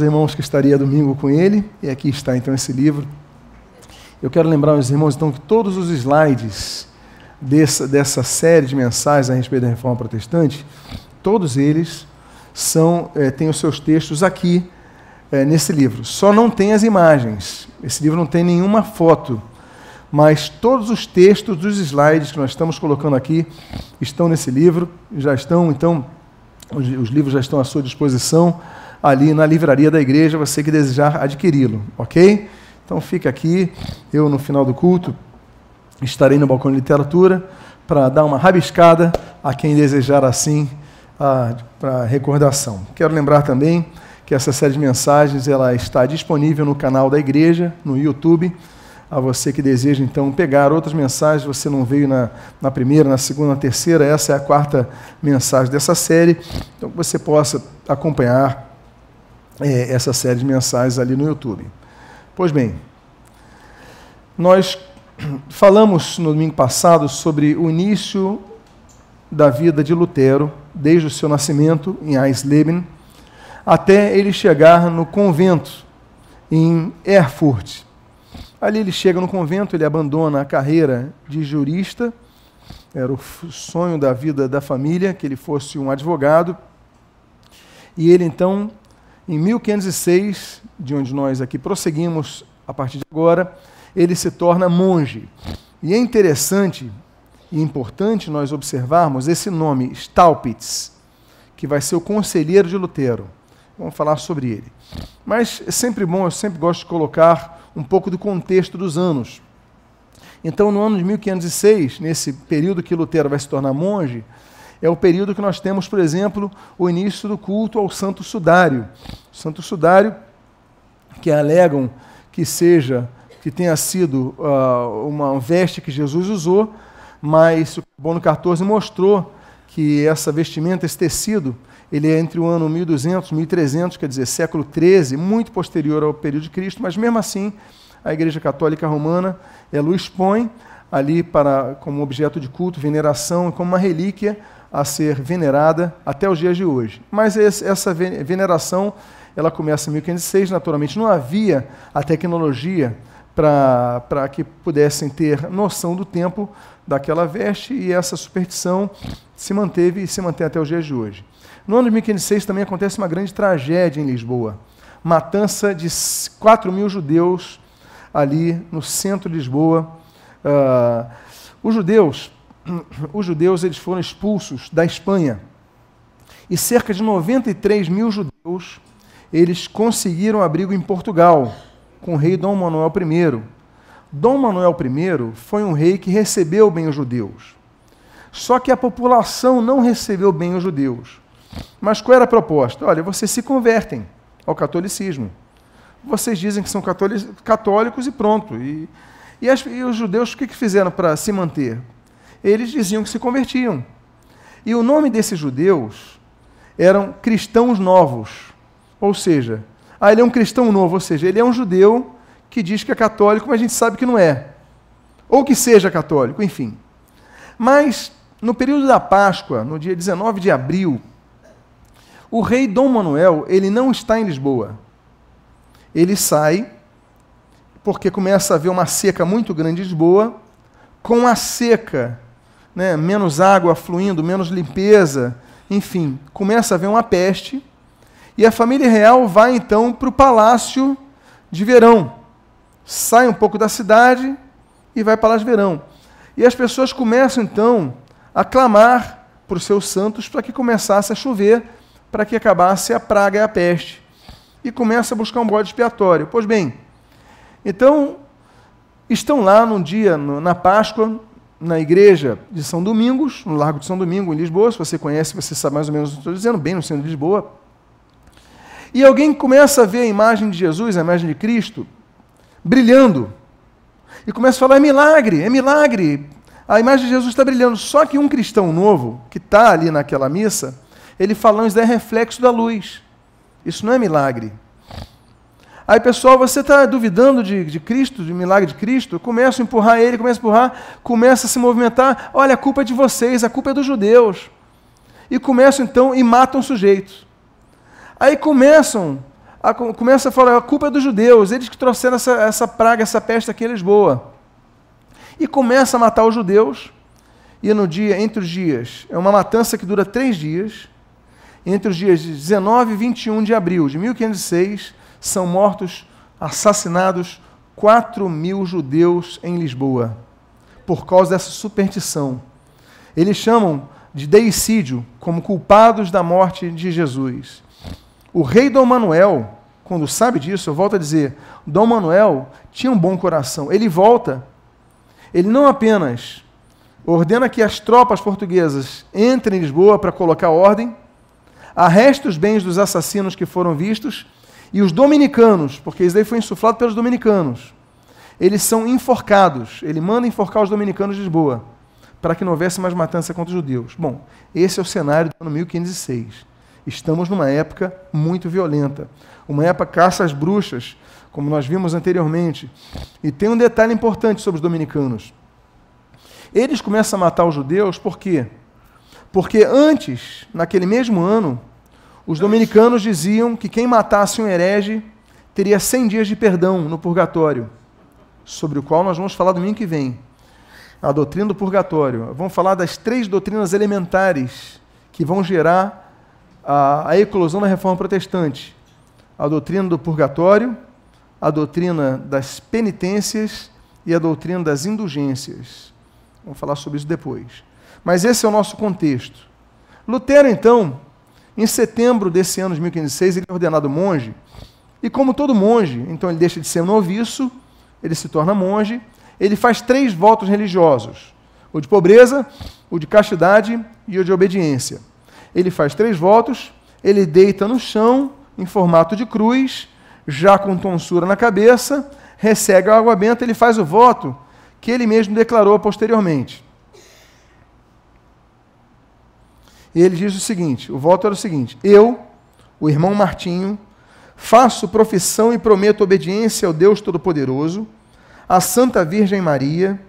os irmãos que estaria domingo com ele, e aqui está então esse livro. Eu quero lembrar os irmãos então que todos os slides dessa, dessa série de mensagens a respeito da reforma protestante, todos eles são é, têm os seus textos aqui é, nesse livro. Só não tem as imagens. Esse livro não tem nenhuma foto, mas todos os textos dos slides que nós estamos colocando aqui estão nesse livro. Já estão então os, os livros já estão à sua disposição ali na livraria da igreja, você que desejar adquiri-lo, ok? Então fica aqui, eu no final do culto estarei no balcão de literatura para dar uma rabiscada a quem desejar assim para recordação. Quero lembrar também que essa série de mensagens ela está disponível no canal da igreja, no YouTube. A você que deseja então pegar outras mensagens, você não veio na, na primeira, na segunda, na terceira, essa é a quarta mensagem dessa série, então que você possa acompanhar é, essa série de mensagens ali no YouTube. Pois bem, nós falamos no domingo passado sobre o início da vida de Lutero, desde o seu nascimento em Eisleben, até ele chegar no convento em Erfurt. Ali ele chega no convento, ele abandona a carreira de jurista, era o sonho da vida da família que ele fosse um advogado, e ele então em 1506, de onde nós aqui prosseguimos a partir de agora, ele se torna monge. E é interessante e importante nós observarmos esse nome, Staupitz, que vai ser o conselheiro de Lutero. Vamos falar sobre ele. Mas é sempre bom, eu sempre gosto de colocar um pouco do contexto dos anos. Então, no ano de 1506, nesse período que Lutero vai se tornar monge, é o período que nós temos, por exemplo, o início do culto ao Santo Sudário. O Santo Sudário, que alegam que seja, que tenha sido uh, uma veste que Jesus usou, mas o Bono 14 mostrou que essa vestimenta, esse tecido, ele é entre o ano 1200 e 1300, quer dizer, século 13, muito posterior ao período de Cristo, mas mesmo assim, a Igreja Católica Romana ela o expõe ali para como objeto de culto, veneração como uma relíquia a ser venerada até os dias de hoje. Mas essa veneração ela começa em 1506, naturalmente não havia a tecnologia para que pudessem ter noção do tempo daquela veste e essa superstição se manteve e se mantém até os dias de hoje. No ano de 1506 também acontece uma grande tragédia em Lisboa. Matança de 4 mil judeus ali no centro de Lisboa. Uh, os judeus os judeus eles foram expulsos da Espanha. E cerca de 93 mil judeus eles conseguiram abrigo em Portugal, com o rei Dom Manuel I. Dom Manuel I foi um rei que recebeu bem os judeus. Só que a população não recebeu bem os judeus. Mas qual era a proposta? Olha, vocês se convertem ao catolicismo. Vocês dizem que são católicos e pronto. E, e, as, e os judeus o que, que fizeram para se manter? Eles diziam que se convertiam. E o nome desses judeus eram cristãos novos. Ou seja, ah, ele é um cristão novo, ou seja, ele é um judeu que diz que é católico, mas a gente sabe que não é. Ou que seja católico, enfim. Mas, no período da Páscoa, no dia 19 de abril, o rei Dom Manuel, ele não está em Lisboa. Ele sai, porque começa a haver uma seca muito grande em Lisboa. Com a seca, né, menos água fluindo, menos limpeza, enfim, começa a haver uma peste. E a família real vai então para o palácio de verão. Sai um pouco da cidade e vai para o palácio de verão. E as pessoas começam então a clamar por seus santos para que começasse a chover, para que acabasse a praga e a peste. E começa a buscar um bode expiatório. Pois bem, então estão lá num dia, na Páscoa, na igreja de São Domingos, no Largo de São Domingo, em Lisboa. Se você conhece, você sabe mais ou menos o que estou dizendo, bem no centro de Lisboa. E alguém começa a ver a imagem de Jesus, a imagem de Cristo, brilhando. E começa a falar: é milagre, é milagre. A imagem de Jesus está brilhando. Só que um cristão novo, que está ali naquela missa, ele fala: isso é reflexo da luz. Isso não é milagre. Aí, pessoal, você está duvidando de, de Cristo, de milagre de Cristo? Começa a empurrar ele, começa a empurrar, começa a se movimentar. Olha, a culpa é de vocês, a culpa é dos judeus. E começam então e matam sujeitos. Aí começam a, começa a falar, a culpa é dos judeus, eles que trouxeram essa, essa praga, essa peste aqui em Lisboa. E começa a matar os judeus, e no dia, entre os dias, é uma matança que dura três dias, entre os dias 19 e 21 de abril de 1506, são mortos, assassinados 4 mil judeus em Lisboa, por causa dessa superstição. Eles chamam de deicídio como culpados da morte de Jesus. O rei Dom Manuel, quando sabe disso, eu volto a dizer, Dom Manuel tinha um bom coração. Ele volta, ele não apenas ordena que as tropas portuguesas entrem em Lisboa para colocar ordem, arresta os bens dos assassinos que foram vistos, e os dominicanos, porque isso daí foi insuflado pelos dominicanos, eles são enforcados. Ele manda enforcar os dominicanos de Lisboa, para que não houvesse mais matança contra os judeus. Bom, esse é o cenário do ano 1506. Estamos numa época muito violenta, uma época caça às bruxas, como nós vimos anteriormente. E tem um detalhe importante sobre os dominicanos. Eles começam a matar os judeus por quê? Porque antes, naquele mesmo ano, os dominicanos diziam que quem matasse um herege teria 100 dias de perdão no purgatório, sobre o qual nós vamos falar domingo que vem. A doutrina do purgatório. Vamos falar das três doutrinas elementares que vão gerar a, a eclosão da reforma protestante: a doutrina do purgatório, a doutrina das penitências e a doutrina das indulgências. Vamos falar sobre isso depois. Mas esse é o nosso contexto. Lutero, então, em setembro desse ano de 1506, ele é ordenado monge, e como todo monge, então ele deixa de ser noviço, ele se torna monge, ele faz três votos religiosos: o de pobreza, o de castidade e o de obediência. Ele faz três votos, ele deita no chão, em formato de cruz, já com tonsura na cabeça, recebe a água benta, ele faz o voto que ele mesmo declarou posteriormente. E ele diz o seguinte: o voto era o seguinte: Eu, o irmão Martinho, faço profissão e prometo obediência ao Deus Todo-Poderoso, à Santa Virgem Maria,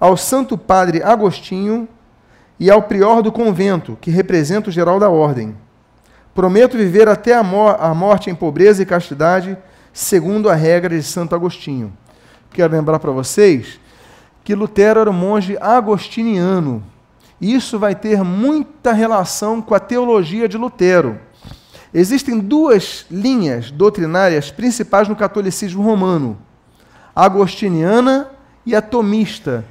ao Santo Padre Agostinho e ao prior do convento, que representa o geral da ordem. Prometo viver até a, a morte em pobreza e castidade, segundo a regra de Santo Agostinho. Quero lembrar para vocês que Lutero era um monge agostiniano. Isso vai ter muita relação com a teologia de Lutero. Existem duas linhas doutrinárias principais no catolicismo romano: a agostiniana e a tomista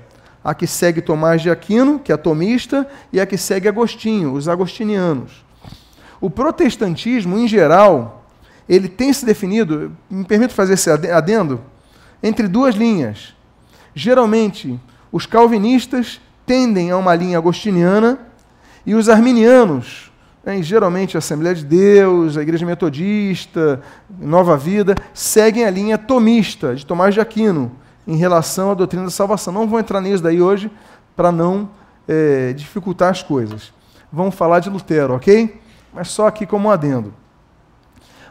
a que segue Tomás de Aquino, que é tomista, e a que segue Agostinho, os agostinianos. O protestantismo, em geral, ele tem se definido, me permito fazer esse adendo, entre duas linhas. Geralmente, os calvinistas tendem a uma linha agostiniana e os arminianos, né, geralmente a Assembleia de Deus, a Igreja Metodista, Nova Vida, seguem a linha tomista, de Tomás de Aquino, em relação à doutrina da salvação. Não vou entrar nisso daí hoje para não é, dificultar as coisas. Vamos falar de Lutero, ok? Mas só aqui como um adendo.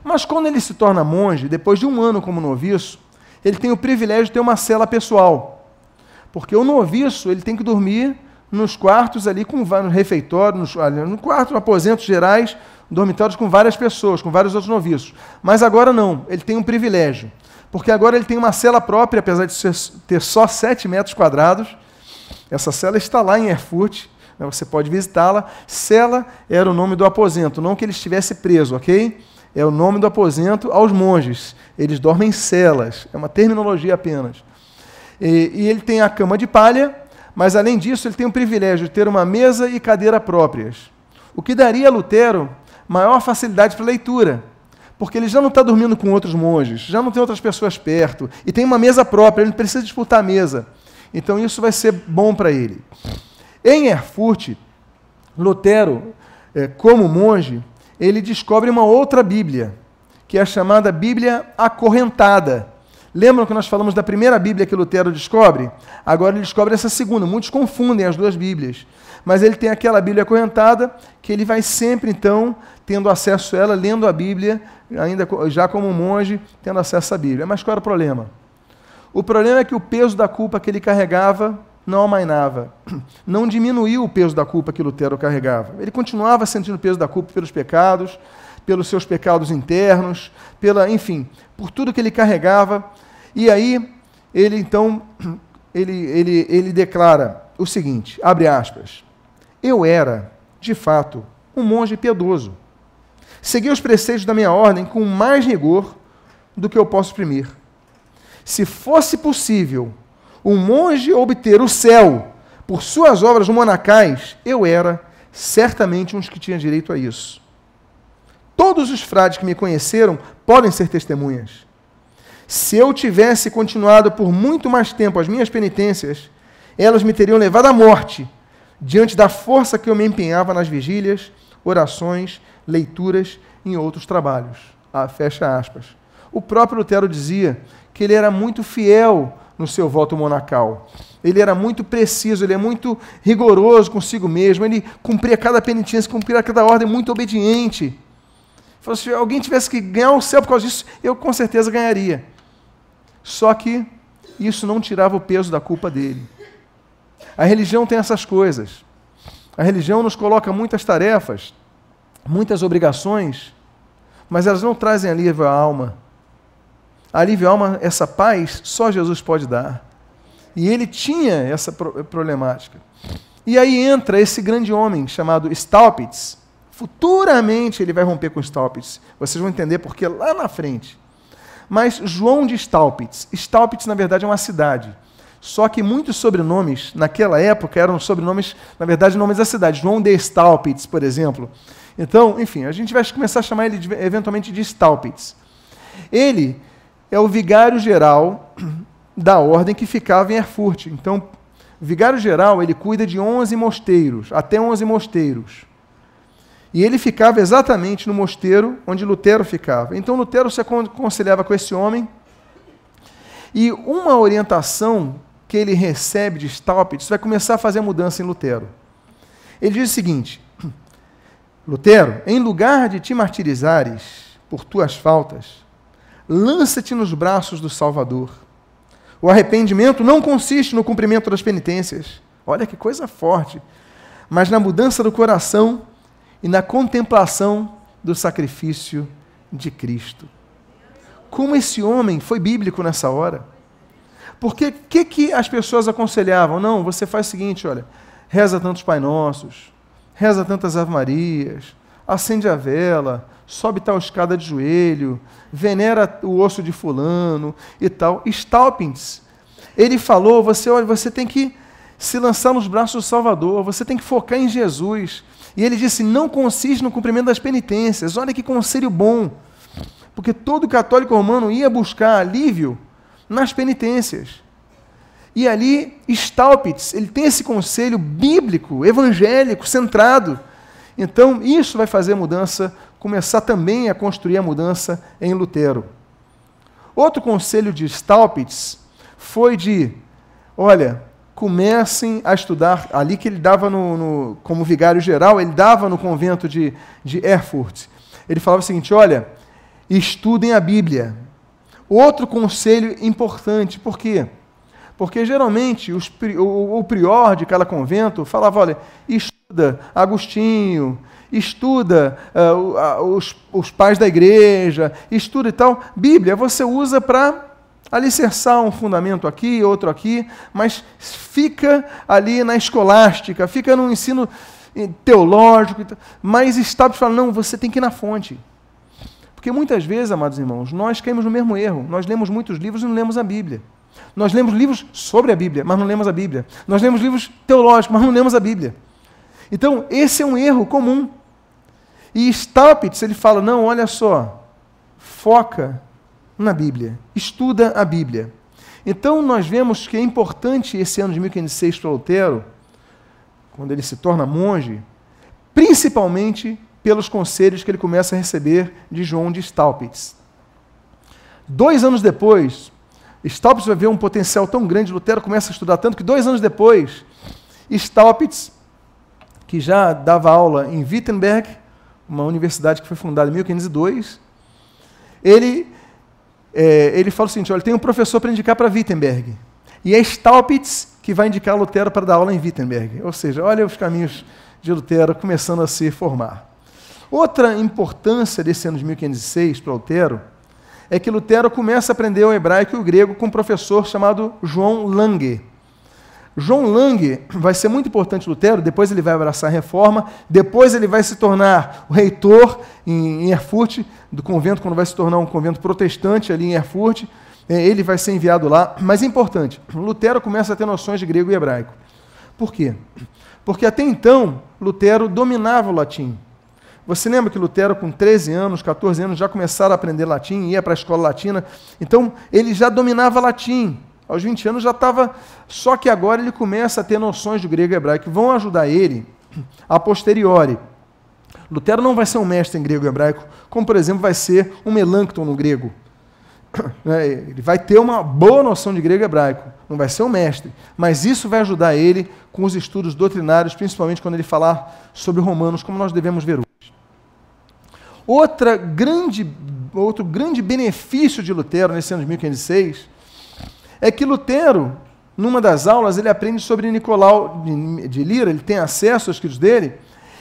Mas quando ele se torna monge, depois de um ano como noviço, ele tem o privilégio de ter uma cela pessoal. Porque o noviço ele tem que dormir nos quartos ali com vários refeitórios, nos, no quarto, aposentos gerais, dormitórios com várias pessoas, com vários outros noviços. Mas agora não, ele tem um privilégio porque agora ele tem uma cela própria, apesar de ter só 7 metros quadrados. Essa cela está lá em Erfurt, né, você pode visitá-la. Cela era o nome do aposento, não que ele estivesse preso, ok? É o nome do aposento aos monges. Eles dormem em celas, é uma terminologia apenas. E, e ele tem a cama de palha, mas além disso, ele tem o privilégio de ter uma mesa e cadeira próprias, o que daria a Lutero maior facilidade para leitura porque ele já não está dormindo com outros monges, já não tem outras pessoas perto, e tem uma mesa própria, ele não precisa disputar a mesa. Então isso vai ser bom para ele. Em Erfurt, Lutero, é, como monge, ele descobre uma outra Bíblia, que é a chamada Bíblia acorrentada. Lembram que nós falamos da primeira Bíblia que Lutero descobre? Agora ele descobre essa segunda. Muitos confundem as duas Bíblias. Mas ele tem aquela Bíblia acorrentada que ele vai sempre, então, tendo acesso a ela, lendo a Bíblia, ainda já como monge, tendo acesso à Bíblia. Mas qual era o problema? O problema é que o peso da culpa que ele carregava não amainava. Não diminuiu o peso da culpa que Lutero carregava. Ele continuava sentindo o peso da culpa pelos pecados, pelos seus pecados internos, pela, enfim, por tudo que ele carregava. E aí ele então ele, ele, ele declara o seguinte, abre aspas: Eu era, de fato, um monge piedoso. Segui os preceitos da minha ordem com mais rigor do que eu posso exprimir. Se fosse possível um monge obter o céu por suas obras monacais, eu era certamente um dos que tinha direito a isso. Todos os frades que me conheceram podem ser testemunhas. Se eu tivesse continuado por muito mais tempo as minhas penitências, elas me teriam levado à morte, diante da força que eu me empenhava nas vigílias, orações, leituras e em outros trabalhos. Ah, fecha aspas. O próprio Lutero dizia que ele era muito fiel no seu voto monacal. Ele era muito preciso, ele é muito rigoroso consigo mesmo, ele cumpria cada penitência, cumpria cada ordem, muito obediente. Se alguém tivesse que ganhar o céu por causa disso, eu com certeza ganharia. Só que isso não tirava o peso da culpa dele. A religião tem essas coisas. A religião nos coloca muitas tarefas, muitas obrigações, mas elas não trazem alívio à alma. Alívio à alma, essa paz, só Jesus pode dar. E ele tinha essa problemática. E aí entra esse grande homem chamado Staupitz. Futuramente ele vai romper com Staupitz. Vocês vão entender porque lá na frente. Mas João de Staupitz. Staupitz, na verdade, é uma cidade. Só que muitos sobrenomes, naquela época, eram sobrenomes, na verdade, nomes da cidade. João de Staupitz, por exemplo. Então, enfim, a gente vai começar a chamar ele de, eventualmente de Staupitz. Ele é o vigário geral da ordem que ficava em Erfurt. Então, vigário geral, ele cuida de 11 mosteiros, até 11 mosteiros. E ele ficava exatamente no mosteiro onde Lutero ficava. Então Lutero se aconselhava com esse homem. E uma orientação que ele recebe de Staupitz vai começar a fazer a mudança em Lutero. Ele diz o seguinte: Lutero, em lugar de te martirizares por tuas faltas, lança-te nos braços do Salvador. O arrependimento não consiste no cumprimento das penitências. Olha que coisa forte. Mas na mudança do coração e na contemplação do sacrifício de Cristo. Como esse homem foi bíblico nessa hora. Porque o que, que as pessoas aconselhavam? Não, você faz o seguinte, olha, reza tantos Pai Nossos, reza tantas Ave Marias, acende a vela, sobe tal escada de joelho, venera o osso de fulano e tal. Staupins, ele falou, você, olha, você tem que se lançar nos braços do Salvador, você tem que focar em Jesus. E ele disse: não consiste no cumprimento das penitências. Olha que conselho bom. Porque todo católico romano ia buscar alívio nas penitências. E ali, Staupitz, ele tem esse conselho bíblico, evangélico, centrado. Então, isso vai fazer a mudança, começar também a construir a mudança em Lutero. Outro conselho de Staupitz foi de: olha, comecem a estudar, ali que ele dava no, no, como vigário geral, ele dava no convento de, de Erfurt. Ele falava o seguinte: olha, estudem a Bíblia. Outro conselho importante, por quê? Porque geralmente os, o, o prior de cada convento falava: olha, estuda Agostinho, estuda uh, os, os pais da igreja, estuda e tal. Bíblia você usa para alicerçar um fundamento aqui, outro aqui, mas fica ali na escolástica, fica no ensino teológico, mas está falar, não, você tem que ir na fonte. Porque muitas vezes, amados irmãos, nós caímos no mesmo erro. Nós lemos muitos livros e não lemos a Bíblia. Nós lemos livros sobre a Bíblia, mas não lemos a Bíblia. Nós lemos livros teológicos, mas não lemos a Bíblia. Então, esse é um erro comum. E Staupitz, ele fala, não, olha só, foca na Bíblia, estuda a Bíblia. Então nós vemos que é importante esse ano de 1506 para Lutero, quando ele se torna monge, principalmente pelos conselhos que ele começa a receber de João de Staupitz. Dois anos depois, Staupitz vai ver um potencial tão grande, Lutero começa a estudar tanto que dois anos depois, Staupitz, que já dava aula em Wittenberg, uma universidade que foi fundada em 1502, ele é, ele fala o seguinte: olha, tem um professor para indicar para Wittenberg. E é Staupitz que vai indicar Lutero para dar aula em Wittenberg. Ou seja, olha os caminhos de Lutero começando a se formar. Outra importância desse ano de 1506 para Lutero é que Lutero começa a aprender o hebraico e o grego com um professor chamado João Lange. João Lange vai ser muito importante Lutero, depois ele vai abraçar a reforma, depois ele vai se tornar o reitor em Erfurt, do convento, quando vai se tornar um convento protestante ali em Erfurt, é, ele vai ser enviado lá. Mas é importante, Lutero começa a ter noções de grego e hebraico. Por quê? Porque até então, Lutero dominava o latim. Você lembra que Lutero, com 13 anos, 14 anos, já começaram a aprender latim, ia para a escola latina. Então, ele já dominava latim. Aos 20 anos já estava. Só que agora ele começa a ter noções de grego e hebraico que vão ajudar ele a posteriori. Lutero não vai ser um mestre em grego e hebraico, como, por exemplo, vai ser um Melancton no grego. É, ele vai ter uma boa noção de grego e hebraico, não vai ser um mestre, mas isso vai ajudar ele com os estudos doutrinários, principalmente quando ele falar sobre Romanos, como nós devemos ver hoje. Outra grande, outro grande benefício de Lutero nesse ano de 1506 é que Lutero, numa das aulas, ele aprende sobre Nicolau de Lira, ele tem acesso aos escritos dele,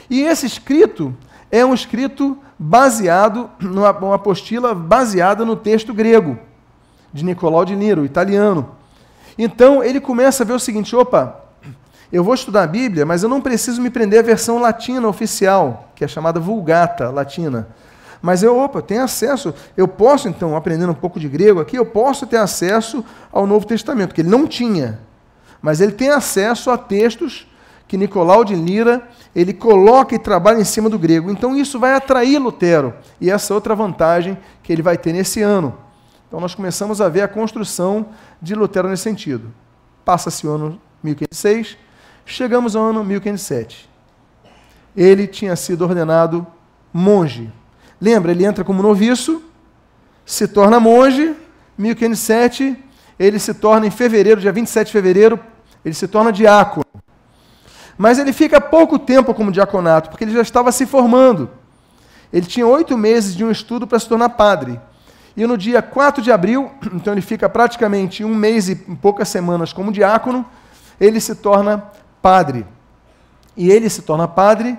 e esse escrito é um escrito baseado, numa uma apostila baseada no texto grego, de Nicolau de Niro, italiano. Então ele começa a ver o seguinte: opa, eu vou estudar a Bíblia, mas eu não preciso me prender à versão latina oficial, que é chamada Vulgata latina. Mas eu, opa, tenho acesso, eu posso então, aprendendo um pouco de grego aqui, eu posso ter acesso ao Novo Testamento, que ele não tinha. Mas ele tem acesso a textos que Nicolau de Lira ele coloca e trabalha em cima do grego. Então isso vai atrair Lutero. E essa é outra vantagem que ele vai ter nesse ano. Então nós começamos a ver a construção de Lutero nesse sentido. Passa-se o ano 1506, chegamos ao ano 1507. Ele tinha sido ordenado monge. Lembra, ele entra como noviço, se torna monge, 1507, ele se torna em fevereiro, dia 27 de fevereiro, ele se torna diácono. Mas ele fica pouco tempo como diaconato, porque ele já estava se formando. Ele tinha oito meses de um estudo para se tornar padre. E no dia 4 de abril, então ele fica praticamente um mês e poucas semanas como diácono, ele se torna padre. E ele se torna padre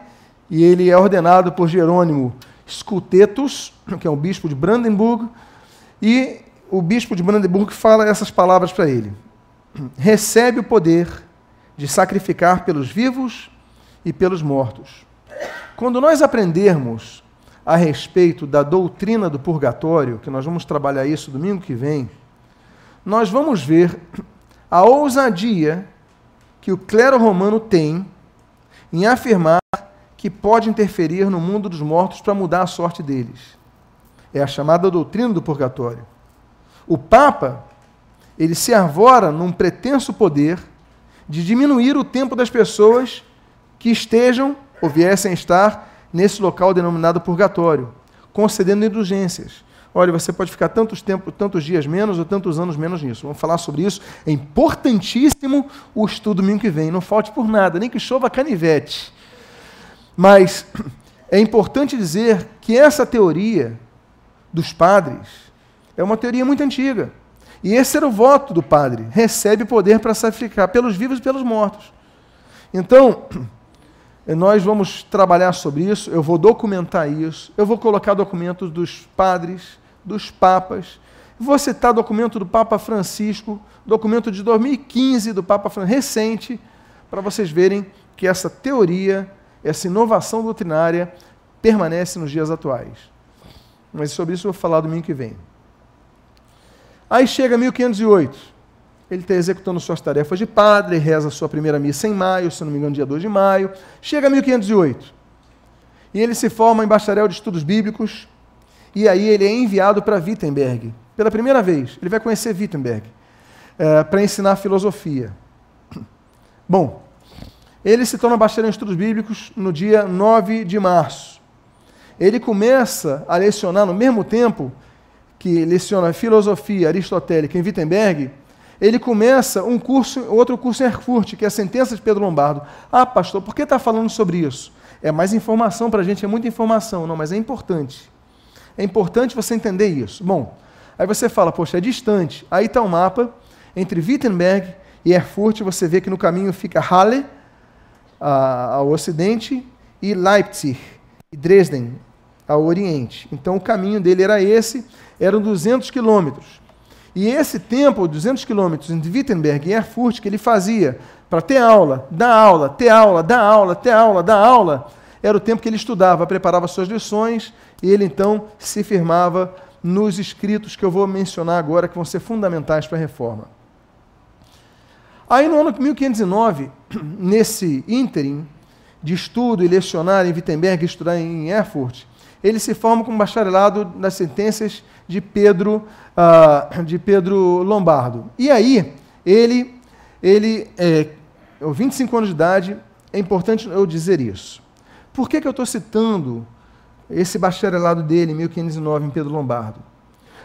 e ele é ordenado por Jerônimo Scutetus, que é o bispo de Brandenburg, e o bispo de Brandenburg fala essas palavras para ele: Recebe o poder de sacrificar pelos vivos e pelos mortos. Quando nós aprendermos a respeito da doutrina do purgatório, que nós vamos trabalhar isso domingo que vem, nós vamos ver a ousadia que o clero romano tem em afirmar que pode interferir no mundo dos mortos para mudar a sorte deles. É a chamada doutrina do purgatório. O Papa, ele se arvora num pretenso poder de diminuir o tempo das pessoas que estejam ou viessem a estar nesse local denominado purgatório, concedendo indulgências. Olha, você pode ficar tantos tempos, tantos dias menos ou tantos anos menos nisso. Vamos falar sobre isso. É importantíssimo o estudo domingo que vem. Não falte por nada, nem que chova canivete. Mas é importante dizer que essa teoria dos padres é uma teoria muito antiga. E esse era o voto do padre: recebe poder para sacrificar pelos vivos e pelos mortos. Então, nós vamos trabalhar sobre isso, eu vou documentar isso, eu vou colocar documentos dos padres, dos papas, vou citar documento do Papa Francisco, documento de 2015 do Papa Francisco, recente, para vocês verem que essa teoria, essa inovação doutrinária permanece nos dias atuais. Mas sobre isso eu vou falar domingo que vem. Aí chega 1508. Ele está executando suas tarefas de padre, reza sua primeira missa em maio, se não me engano, dia 2 de maio. Chega 1508. E ele se forma em bacharel de estudos bíblicos. E aí ele é enviado para Wittenberg. Pela primeira vez, ele vai conhecer Wittenberg é, para ensinar filosofia. Bom, ele se torna bacharel em estudos bíblicos no dia 9 de março. Ele começa a lecionar no mesmo tempo que leciona filosofia aristotélica em Wittenberg, ele começa um curso, outro curso em Erfurt, que é a sentença de Pedro Lombardo. Ah, pastor, por que está falando sobre isso? É mais informação para a gente, é muita informação. Não, mas é importante. É importante você entender isso. Bom, aí você fala, poxa, é distante. Aí está o mapa entre Wittenberg e Erfurt. Você vê que no caminho fica Halle, ao ocidente, e Leipzig, e Dresden, ao oriente. Então o caminho dele era esse, eram 200 quilômetros. E esse tempo, 200 quilômetros entre Wittenberg e Erfurt, que ele fazia para ter aula, dar aula, ter aula, dar aula, ter aula, dar aula, era o tempo que ele estudava, preparava suas lições e ele então se firmava nos escritos que eu vou mencionar agora, que vão ser fundamentais para a reforma. Aí no ano 1509, nesse ínterim de estudo e lecionar em Wittenberg e estudar em Erfurt, ele se forma como bacharelado nas sentenças de Pedro, uh, de Pedro Lombardo. E aí, ele, ele é, 25 anos de idade, é importante eu dizer isso. Por que, que eu estou citando esse bacharelado dele, em 1509, em Pedro Lombardo?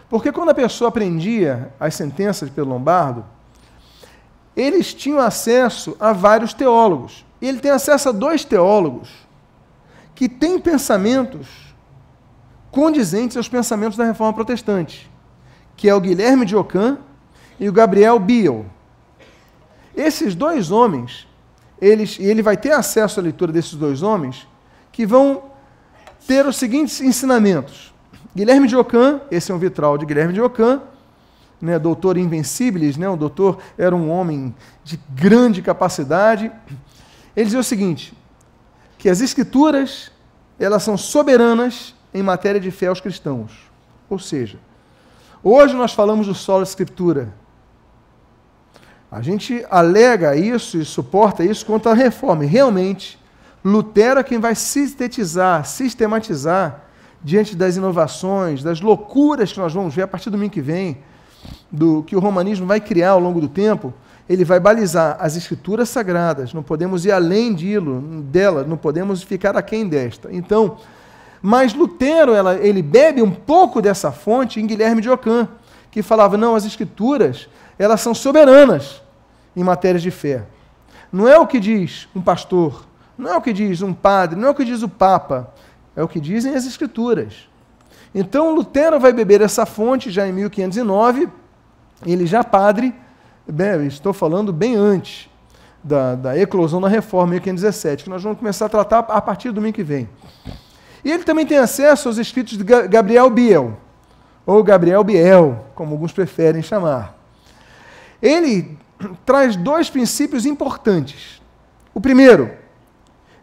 Porque quando a pessoa aprendia as sentenças de Pedro Lombardo, eles tinham acesso a vários teólogos. Ele tem acesso a dois teólogos que têm pensamentos condizentes aos pensamentos da reforma protestante, que é o Guilherme de Ockham e o Gabriel Biel. Esses dois homens, eles, e ele vai ter acesso à leitura desses dois homens, que vão ter os seguintes ensinamentos. Guilherme de Ockham, esse é um vitral de Guilherme de Ockham, né, doutor invencíveis, né, o doutor era um homem de grande capacidade. Ele dizia o seguinte, que as escrituras, elas são soberanas em matéria de fé aos cristãos. Ou seja, hoje nós falamos do solo escritura. A gente alega isso e suporta isso contra a reforma. E realmente, Lutero é quem vai sintetizar, sistematizar, diante das inovações, das loucuras que nós vamos ver a partir do domingo que vem, do que o romanismo vai criar ao longo do tempo, ele vai balizar as escrituras sagradas, não podemos ir além dela, não podemos ficar aquém desta. Então, mas Lutero, ela, ele bebe um pouco dessa fonte em Guilherme de Ockham, que falava, não, as escrituras, elas são soberanas em matérias de fé. Não é o que diz um pastor, não é o que diz um padre, não é o que diz o papa, é o que dizem as escrituras. Então Lutero vai beber essa fonte já em 1509, ele já padre, bem, estou falando bem antes da, da eclosão da reforma, 1517, que nós vamos começar a tratar a partir do domingo que vem. E ele também tem acesso aos escritos de Gabriel Biel, ou Gabriel Biel, como alguns preferem chamar. Ele traz dois princípios importantes. O primeiro,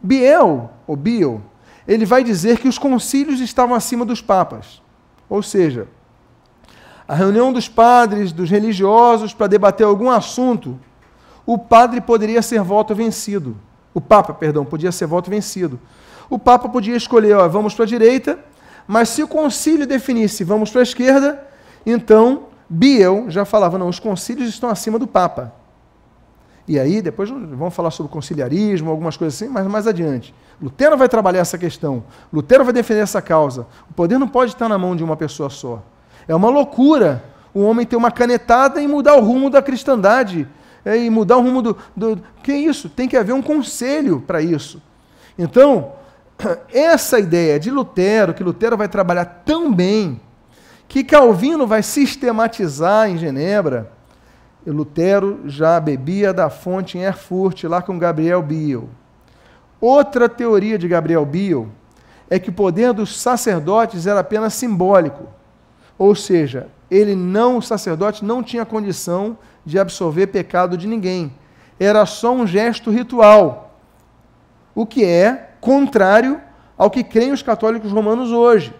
Biel, ou Biel, ele vai dizer que os concílios estavam acima dos papas. Ou seja, a reunião dos padres, dos religiosos, para debater algum assunto, o padre poderia ser voto vencido. O papa, perdão, podia ser voto vencido o Papa podia escolher, ó, vamos para a direita, mas se o concílio definisse vamos para a esquerda, então Biel já falava, não, os concílios estão acima do Papa. E aí, depois vamos falar sobre conciliarismo, algumas coisas assim, mas mais adiante. Lutero vai trabalhar essa questão. Lutero vai defender essa causa. O poder não pode estar na mão de uma pessoa só. É uma loucura o homem ter uma canetada e mudar o rumo da cristandade. É, e mudar o rumo do, do. Que isso? Tem que haver um conselho para isso. Então, essa ideia de Lutero, que Lutero vai trabalhar tão bem, que Calvino vai sistematizar em Genebra, Lutero já bebia da fonte em Erfurt, lá com Gabriel Biel. Outra teoria de Gabriel Biel é que o poder dos sacerdotes era apenas simbólico. Ou seja, ele não, o sacerdote não tinha condição de absolver pecado de ninguém. Era só um gesto ritual. O que é contrário ao que creem os católicos romanos hoje.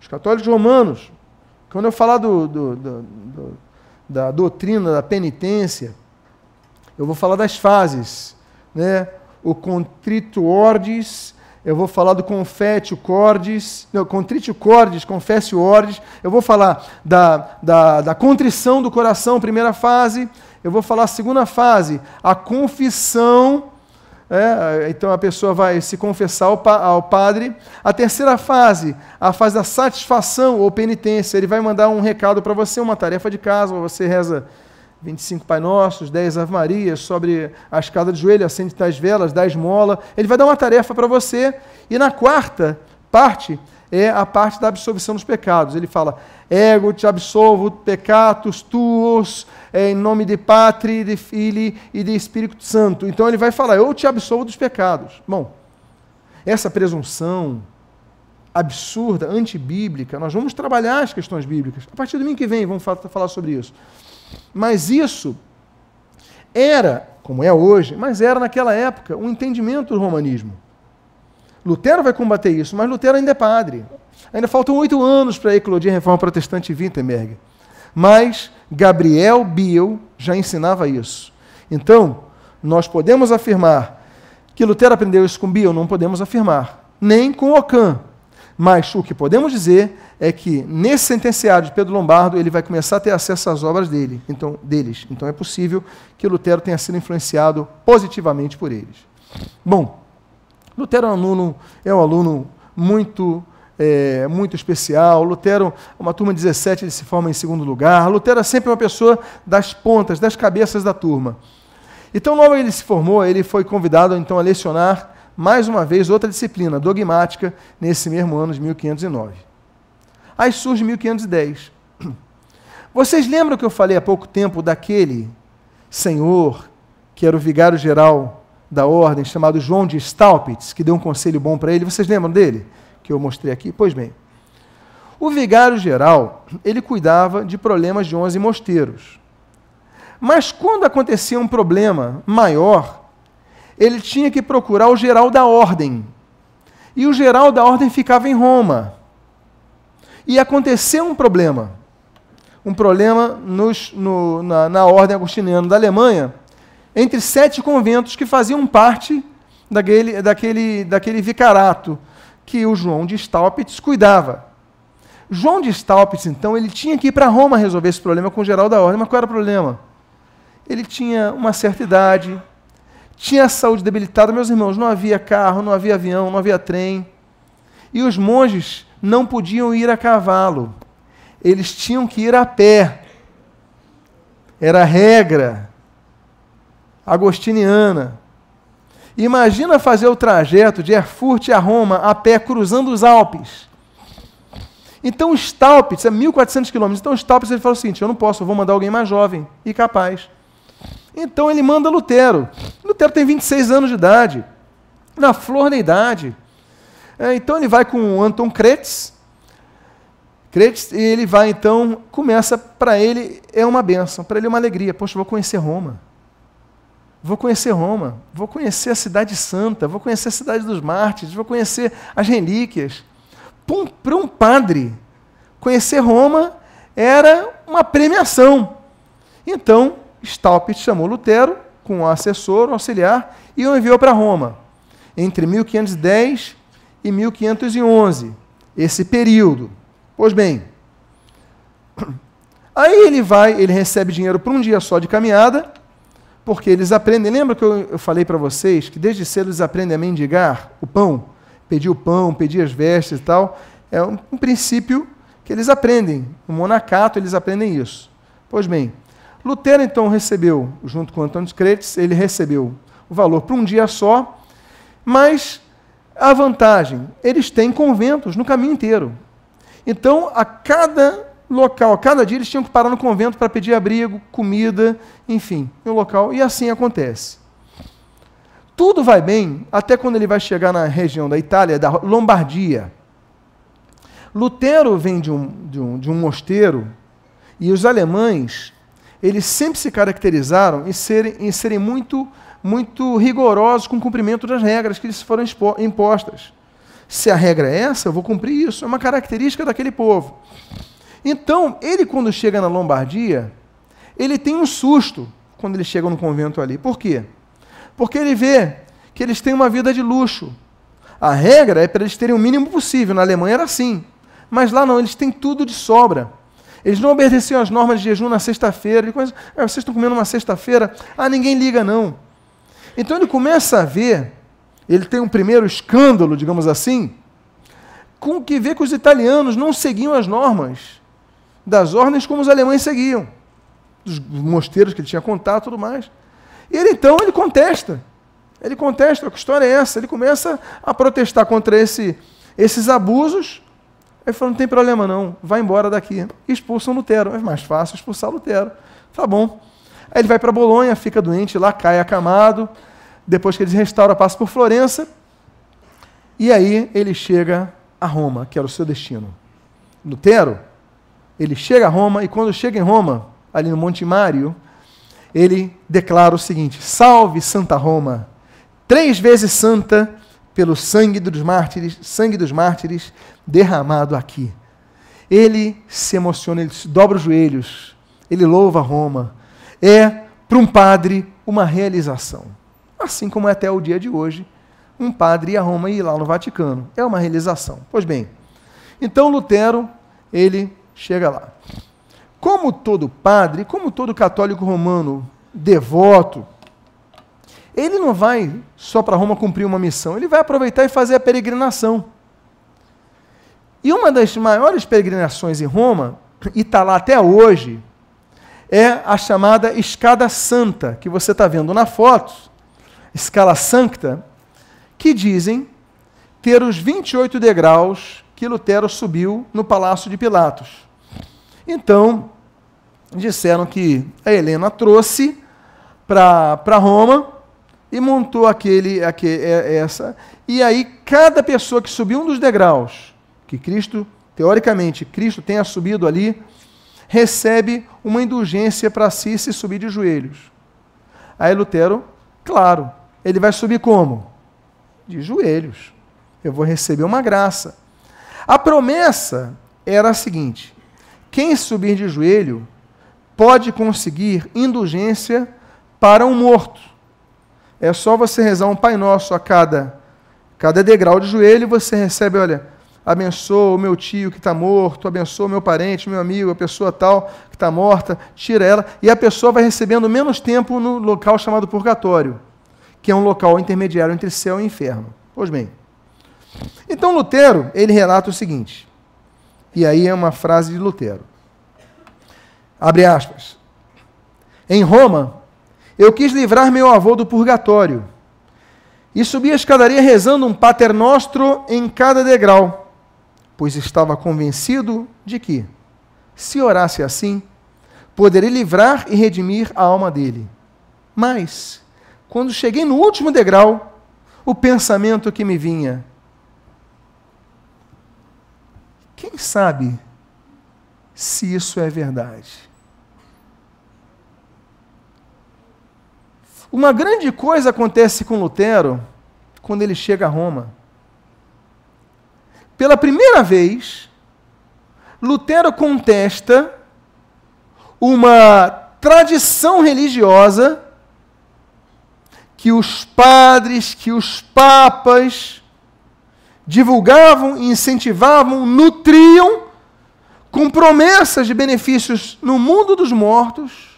Os católicos romanos, quando eu falar do, do, do, da doutrina da penitência, eu vou falar das fases, né? O contrito ordis, eu vou falar do confetio cordis, não, contritio cordis, confessio ordis, eu vou falar da, da, da contrição do coração, primeira fase, eu vou falar a segunda fase, a confissão é, então a pessoa vai se confessar ao, ao, padre. A terceira fase, a fase da satisfação ou penitência, ele vai mandar um recado para você, uma tarefa de casa, você reza 25 Pai Nossos, 10 Ave Marias, sobre a escada de joelho, acende tais velas, dá esmola. Ele vai dar uma tarefa para você. E na quarta parte é a parte da absolvição dos pecados. Ele fala: Ego te absolvo pecatus tuos, é, em nome de Pátria, de Filho e de Espírito Santo. Então ele vai falar: Eu te absolvo dos pecados. Bom, essa presunção absurda, antibíblica. Nós vamos trabalhar as questões bíblicas. A partir do domingo que vem vamos falar sobre isso. Mas isso era, como é hoje, mas era naquela época um entendimento do romanismo. Lutero vai combater isso, mas Lutero ainda é padre. Ainda faltam oito anos para eclodir a reforma protestante em Wittenberg. Mas Gabriel Biel já ensinava isso. Então, nós podemos afirmar que Lutero aprendeu isso com Biel? Não podemos afirmar. Nem com Ockham. Mas o que podemos dizer é que nesse sentenciário de Pedro Lombardo ele vai começar a ter acesso às obras dele, então, deles. Então é possível que Lutero tenha sido influenciado positivamente por eles. Bom, Lutero é um aluno, é um aluno muito é, muito especial. Lutero, uma turma de 17, ele se forma em segundo lugar. Lutero é sempre uma pessoa das pontas, das cabeças da turma. Então, logo ele se formou, ele foi convidado então a lecionar mais uma vez outra disciplina dogmática nesse mesmo ano de 1509. Aí surge 1510. Vocês lembram que eu falei há pouco tempo daquele senhor que era o vigário geral da ordem, chamado João de Staupitz, que deu um conselho bom para ele? Vocês lembram dele? Que eu mostrei aqui? Pois bem. O vigário geral, ele cuidava de problemas de 11 mosteiros. Mas quando acontecia um problema maior, ele tinha que procurar o geral da ordem. E o geral da ordem ficava em Roma. E aconteceu um problema. Um problema nos, no, na, na ordem agostiniana da Alemanha, entre sete conventos que faziam parte daquele, daquele, daquele vicarato que o João de Staupitz cuidava. João de Staupitz, então, ele tinha que ir para Roma resolver esse problema com o geral da ordem. Mas qual era o problema? Ele tinha uma certa idade, tinha a saúde debilitada, meus irmãos, não havia carro, não havia avião, não havia trem. E os monges não podiam ir a cavalo, eles tinham que ir a pé. Era a regra agostiniana. Imagina fazer o trajeto de Erfurt a Roma a pé, cruzando os Alpes. Então, Staupitz, é 1.400 quilômetros. Então, Staupitz ele falou o seguinte: eu não posso, eu vou mandar alguém mais jovem e capaz. Então ele manda Lutero. Lutero tem 26 anos de idade, na flor da idade. É, então ele vai com Anton Kretz, Kretz, e ele vai então, começa, para ele é uma benção, para ele é uma alegria. Poxa, vou conhecer Roma. Vou conhecer Roma, vou conhecer a cidade santa, vou conhecer a cidade dos mártires, vou conhecer as relíquias. Para um padre, conhecer Roma era uma premiação. Então, Staupitz chamou Lutero com um assessor, um auxiliar, e o enviou para Roma, entre 1510 e 1511, esse período. Pois bem, aí ele vai, ele recebe dinheiro para um dia só de caminhada, porque eles aprendem. Lembra que eu, eu falei para vocês que desde cedo eles aprendem a mendigar o pão, pedir o pão, pedir as vestes e tal. É um, um princípio que eles aprendem. No monacato eles aprendem isso. Pois bem, Lutero, então, recebeu, junto com Antônio Cretes, ele recebeu o valor para um dia só, mas a vantagem, eles têm conventos no caminho inteiro. Então, a cada local, a cada dia, eles tinham que parar no convento para pedir abrigo, comida, enfim, no local, e assim acontece. Tudo vai bem até quando ele vai chegar na região da Itália, da Lombardia. Lutero vem de um, de um, de um mosteiro e os alemães eles sempre se caracterizaram em serem, em serem muito, muito rigorosos com o cumprimento das regras que lhes foram impostas. Se a regra é essa, eu vou cumprir isso. É uma característica daquele povo. Então, ele, quando chega na Lombardia, ele tem um susto quando ele chega no convento ali. Por quê? Porque ele vê que eles têm uma vida de luxo. A regra é para eles terem o mínimo possível. Na Alemanha era assim. Mas lá não, eles têm tudo de sobra. Eles não obedeciam às normas de jejum na sexta-feira. Ah, vocês estão comendo uma sexta-feira? Ah, ninguém liga, não. Então ele começa a ver, ele tem um primeiro escândalo, digamos assim, com que vê que os italianos não seguiam as normas das ordens como os alemães seguiam, dos mosteiros que ele tinha contato e tudo mais. E ele então ele contesta. Ele contesta, que história é essa? Ele começa a protestar contra esse, esses abusos ele falou, não tem problema não, vai embora daqui. Expulsam Lutero. É mais fácil expulsar Lutero. Tá bom. Aí ele vai para Bolonha, fica doente lá, cai acamado. Depois que eles restauram, passa por Florença. E aí ele chega a Roma, que era o seu destino. Lutero, ele chega a Roma e quando chega em Roma, ali no Monte Mário, ele declara o seguinte: Salve Santa Roma, três vezes santa pelo sangue dos mártires, sangue dos mártires derramado aqui. Ele se emociona, ele dobra os joelhos, ele louva Roma. É para um padre uma realização. Assim como é até o dia de hoje, um padre ir a Roma e ir lá no Vaticano. É uma realização. Pois bem, então Lutero, ele chega lá. Como todo padre, como todo católico romano devoto, ele não vai só para Roma cumprir uma missão, ele vai aproveitar e fazer a peregrinação. E uma das maiores peregrinações em Roma, e está lá até hoje, é a chamada Escada Santa, que você está vendo na foto, Escala Sancta, que dizem ter os 28 degraus que Lutero subiu no Palácio de Pilatos. Então, disseram que a Helena trouxe para Roma e montou aquele, aquele, é, essa. E aí, cada pessoa que subiu um dos degraus, que Cristo, teoricamente, Cristo tenha subido ali, recebe uma indulgência para si se subir de joelhos. Aí Lutero, claro, ele vai subir como? De joelhos. Eu vou receber uma graça. A promessa era a seguinte: quem subir de joelho pode conseguir indulgência para um morto. É só você rezar um Pai Nosso a cada, cada degrau de joelho e você recebe, olha, abençoa o meu tio que está morto, abençoa o meu parente, meu amigo, a pessoa tal que está morta, tira ela, e a pessoa vai recebendo menos tempo no local chamado purgatório, que é um local intermediário entre céu e inferno. Pois bem. Então Lutero, ele relata o seguinte, e aí é uma frase de Lutero. Abre aspas. Em Roma, eu quis livrar meu avô do purgatório e subi a escadaria rezando um Pater Nostro em cada degrau, pois estava convencido de que, se orasse assim, poderia livrar e redimir a alma dele. Mas, quando cheguei no último degrau, o pensamento que me vinha: quem sabe se isso é verdade? Uma grande coisa acontece com Lutero quando ele chega a Roma. Pela primeira vez, Lutero contesta uma tradição religiosa que os padres, que os papas divulgavam, incentivavam, nutriam com promessas de benefícios no mundo dos mortos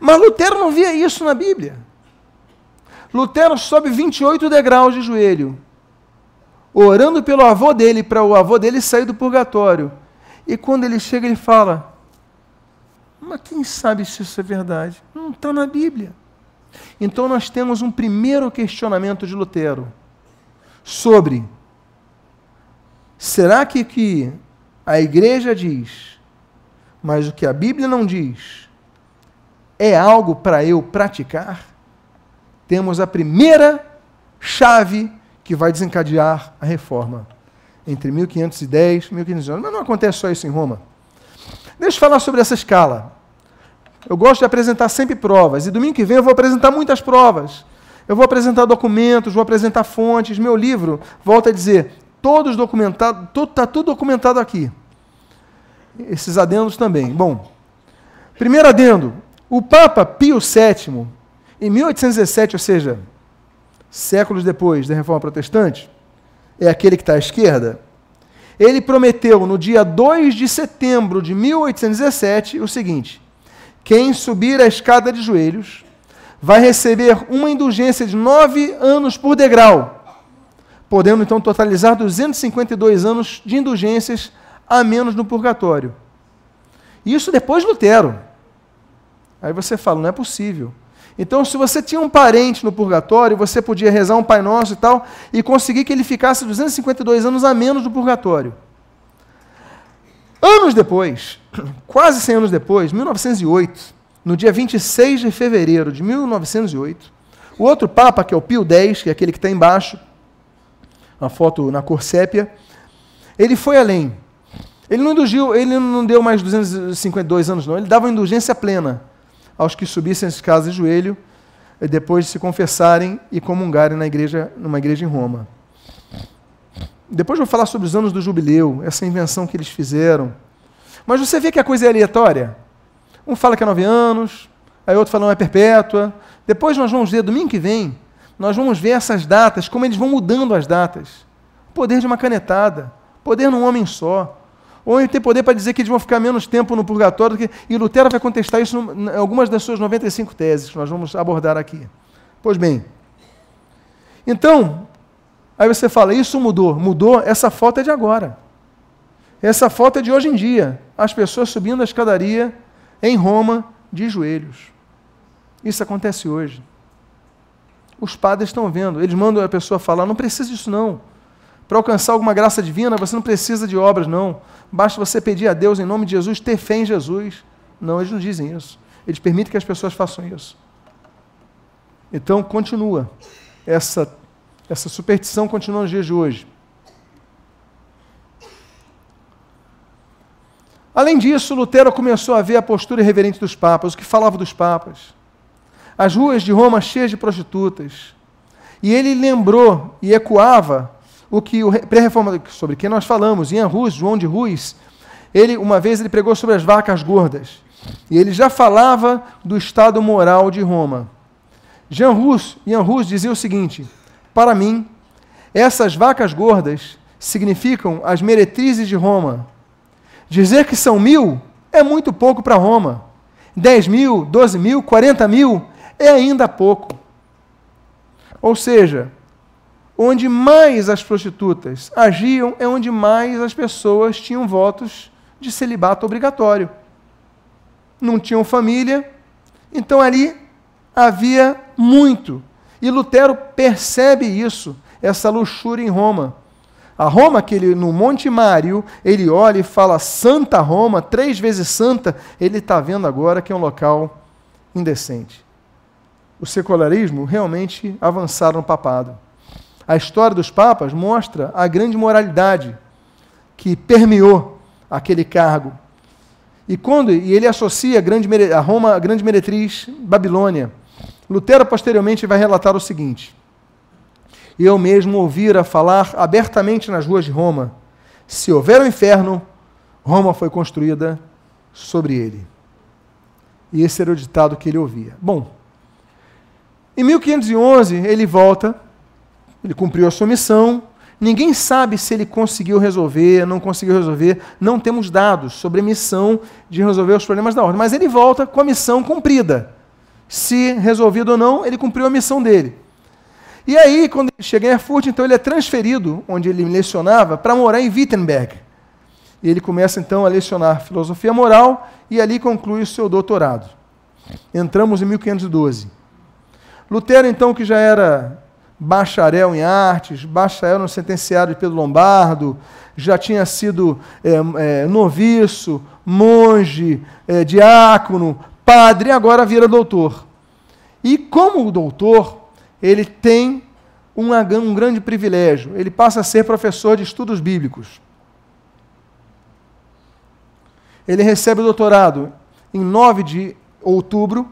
mas Lutero não via isso na Bíblia. Lutero sobe 28 degraus de joelho, orando pelo avô dele, para o avô dele sair do purgatório. E quando ele chega, ele fala: Mas quem sabe se isso é verdade? Não está na Bíblia. Então nós temos um primeiro questionamento de Lutero sobre: será que, que a igreja diz, mas o que a Bíblia não diz, é algo para eu praticar? Temos a primeira chave que vai desencadear a reforma entre 1510 e 1511. Mas não acontece só isso em Roma. Deixa eu falar sobre essa escala. Eu gosto de apresentar sempre provas, e domingo que vem eu vou apresentar muitas provas. Eu vou apresentar documentos, vou apresentar fontes. Meu livro, volta a dizer, todos documentados, está tudo documentado aqui. Esses adendos também. Bom, primeiro adendo, o Papa Pio VII, em 1817, ou seja, séculos depois da Reforma Protestante, é aquele que está à esquerda, ele prometeu no dia 2 de setembro de 1817 o seguinte: quem subir a escada de joelhos vai receber uma indulgência de nove anos por degrau, podendo então totalizar 252 anos de indulgências a menos no purgatório. Isso depois de Lutero. Aí você fala, não é possível. Então, se você tinha um parente no purgatório, você podia rezar um Pai Nosso e tal, e conseguir que ele ficasse 252 anos a menos no purgatório. Anos depois, quase 100 anos depois, 1908, no dia 26 de fevereiro de 1908, o outro Papa, que é o Pio X, que é aquele que está embaixo, uma foto na cor sépia. Ele foi além. Ele não induziu, ele não deu mais 252 anos, não. Ele dava uma indulgência plena aos que subissem as casas de joelho depois de se confessarem e comungarem na igreja, numa igreja em Roma. Depois vou falar sobre os anos do jubileu, essa invenção que eles fizeram. Mas você vê que a coisa é aleatória. Um fala que é nove anos, aí outro fala não é perpétua. Depois nós vamos ver, domingo que vem, nós vamos ver essas datas, como eles vão mudando as datas. O poder de uma canetada, poder num homem só. Ou ele tem poder para dizer que eles vão ficar menos tempo no purgatório. Que... E Lutero vai contestar isso em algumas das suas 95 teses que nós vamos abordar aqui. Pois bem. Então, aí você fala, isso mudou. Mudou, essa foto é de agora. Essa foto é de hoje em dia. As pessoas subindo a escadaria em Roma de joelhos. Isso acontece hoje. Os padres estão vendo, eles mandam a pessoa falar: não precisa disso não. Para alcançar alguma graça divina, você não precisa de obras, não. Basta você pedir a Deus em nome de Jesus, ter fé em Jesus. Não, eles não dizem isso. Eles permitem que as pessoas façam isso. Então, continua. Essa, essa superstição continua nos dias de hoje. Além disso, Lutero começou a ver a postura irreverente dos papas, o que falava dos papas. As ruas de Roma cheias de prostitutas. E ele lembrou e ecoava o que o pré-reformador, sobre quem nós falamos, Ian Rus, João de Rus, ele, uma vez ele pregou sobre as vacas gordas. E ele já falava do estado moral de Roma. Jean Rus, Ian Rus dizia o seguinte: Para mim, essas vacas gordas significam as meretrizes de Roma. Dizer que são mil é muito pouco para Roma. Dez mil, doze mil, quarenta mil é ainda pouco. Ou seja, onde mais as prostitutas agiam é onde mais as pessoas tinham votos de celibato obrigatório. Não tinham família, então ali havia muito. E Lutero percebe isso, essa luxúria em Roma. A Roma, que ele, no Monte Mário, ele olha e fala Santa Roma, três vezes santa, ele está vendo agora que é um local indecente. O secularismo realmente avançaram no papado. A história dos papas mostra a grande moralidade que permeou aquele cargo. E quando e ele associa a, grande, a Roma a grande meretriz Babilônia. Lutero posteriormente vai relatar o seguinte: Eu mesmo ouvira falar abertamente nas ruas de Roma: se houver o um inferno, Roma foi construída sobre ele. E esse era o ditado que ele ouvia. Bom, em 1511 ele volta ele cumpriu a sua missão. Ninguém sabe se ele conseguiu resolver, não conseguiu resolver. Não temos dados sobre a missão de resolver os problemas da ordem. Mas ele volta com a missão cumprida. Se resolvido ou não, ele cumpriu a missão dele. E aí, quando ele chega em Erfurt, então ele é transferido, onde ele lecionava, para morar em Wittenberg. E ele começa então a lecionar filosofia moral e ali conclui o seu doutorado. Entramos em 1512. Lutero, então, que já era bacharel em artes, bacharel no sentenciário Pedro Lombardo, já tinha sido é, é, noviço, monge, é, diácono, padre, e agora vira doutor. E como doutor, ele tem um, um grande privilégio, ele passa a ser professor de estudos bíblicos. Ele recebe o doutorado em 9 de outubro,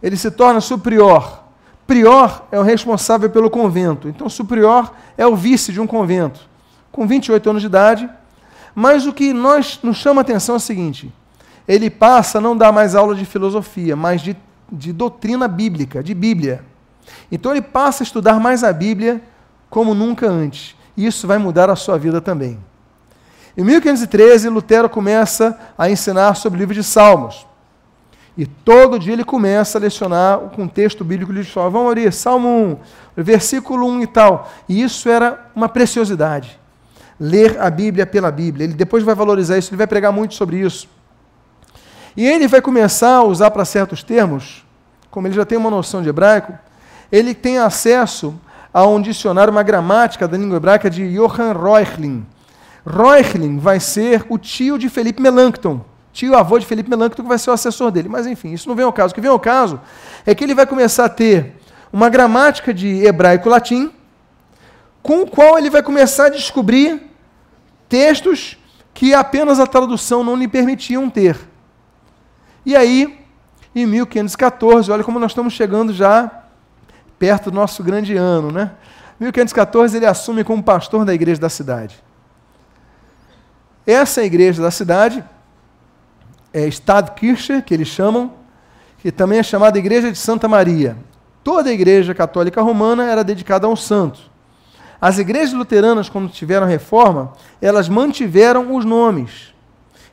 ele se torna superior prior é o responsável pelo convento. Então, superior é o vice de um convento, com 28 anos de idade. Mas o que nós, nos chama a atenção é o seguinte: ele passa a não dar mais aula de filosofia, mas de, de doutrina bíblica, de Bíblia. Então, ele passa a estudar mais a Bíblia como nunca antes. E isso vai mudar a sua vida também. Em 1513, Lutero começa a ensinar sobre o livro de Salmos. E todo dia ele começa a lecionar o contexto bíblico de fala, vamos abrir, Salmo 1, versículo 1 e tal. E isso era uma preciosidade. Ler a Bíblia pela Bíblia. Ele depois vai valorizar isso, ele vai pregar muito sobre isso. E ele vai começar a usar para certos termos, como ele já tem uma noção de hebraico, ele tem acesso a um dicionário, uma gramática da língua hebraica de Johann Reuchlin. Reuchlin vai ser o tio de Felipe Melanchthon tio avô de Felipe Melanchthon que vai ser o assessor dele. Mas enfim, isso não vem ao caso. O que vem ao caso é que ele vai começar a ter uma gramática de hebraico-latim, com o qual ele vai começar a descobrir textos que apenas a tradução não lhe permitiam ter. E aí, em 1514, olha como nós estamos chegando já perto do nosso grande ano, né? 1514 ele assume como pastor da igreja da cidade. Essa igreja da cidade é Stadtkirche, que eles chamam, que também é chamada Igreja de Santa Maria. Toda a igreja católica romana era dedicada a um santo. As igrejas luteranas, quando tiveram reforma, elas mantiveram os nomes.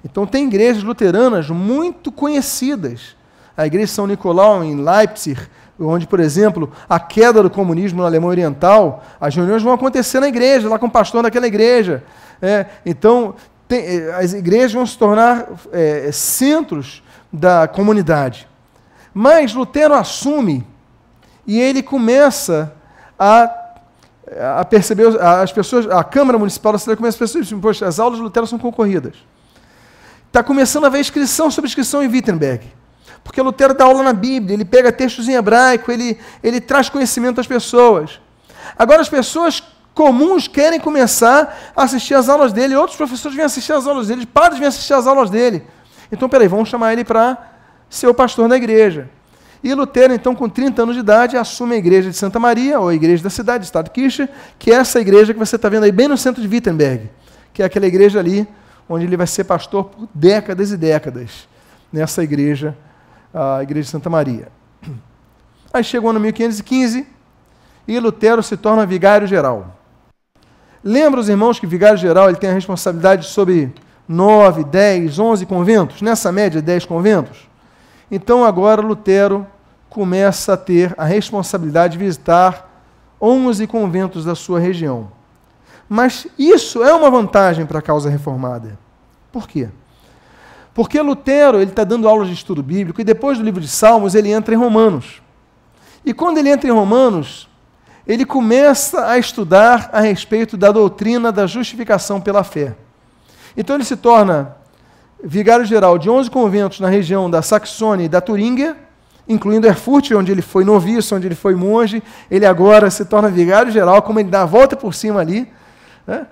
Então, tem igrejas luteranas muito conhecidas. A igreja São Nicolau, em Leipzig, onde, por exemplo, a queda do comunismo na Alemanha Oriental, as reuniões vão acontecer na igreja, lá com o pastor daquela igreja. É, então, tem, eh, as igrejas vão se tornar é, centros da comunidade. Mas Lutero assume e ele começa a, a perceber, as pessoas, a Câmara Municipal da cidade começa a perceber, poxa, as aulas de Lutero são concorridas. Está começando a haver inscrição sobre inscrição em Wittenberg. Porque Lutero dá aula na Bíblia, ele pega textos em hebraico, ele, ele traz conhecimento às pessoas. Agora as pessoas comuns querem começar a assistir às aulas dele, outros professores vêm assistir às aulas dele, padres vêm assistir às aulas dele. Então, peraí, vamos chamar ele para ser o pastor da igreja. E Lutero, então, com 30 anos de idade, assume a igreja de Santa Maria, ou a igreja da cidade, Estado Kirche, que é essa igreja que você está vendo aí bem no centro de Wittenberg, que é aquela igreja ali onde ele vai ser pastor por décadas e décadas, nessa igreja, a igreja de Santa Maria. Aí chega o ano 1515 e Lutero se torna vigário geral. Lembra os irmãos que vigário geral ele tem a responsabilidade sobre 9, 10, 11 conventos? Nessa média, 10 conventos? Então agora Lutero começa a ter a responsabilidade de visitar 11 conventos da sua região. Mas isso é uma vantagem para a causa reformada. Por quê? Porque Lutero ele está dando aulas de estudo bíblico e depois do livro de Salmos ele entra em Romanos. E quando ele entra em Romanos, ele começa a estudar a respeito da doutrina da justificação pela fé. Então ele se torna vigário geral de 11 conventos na região da Saxônia e da Turingia, incluindo Erfurt, onde ele foi noviço, onde ele foi monge. Ele agora se torna vigário geral, como ele dá a volta por cima ali. Né?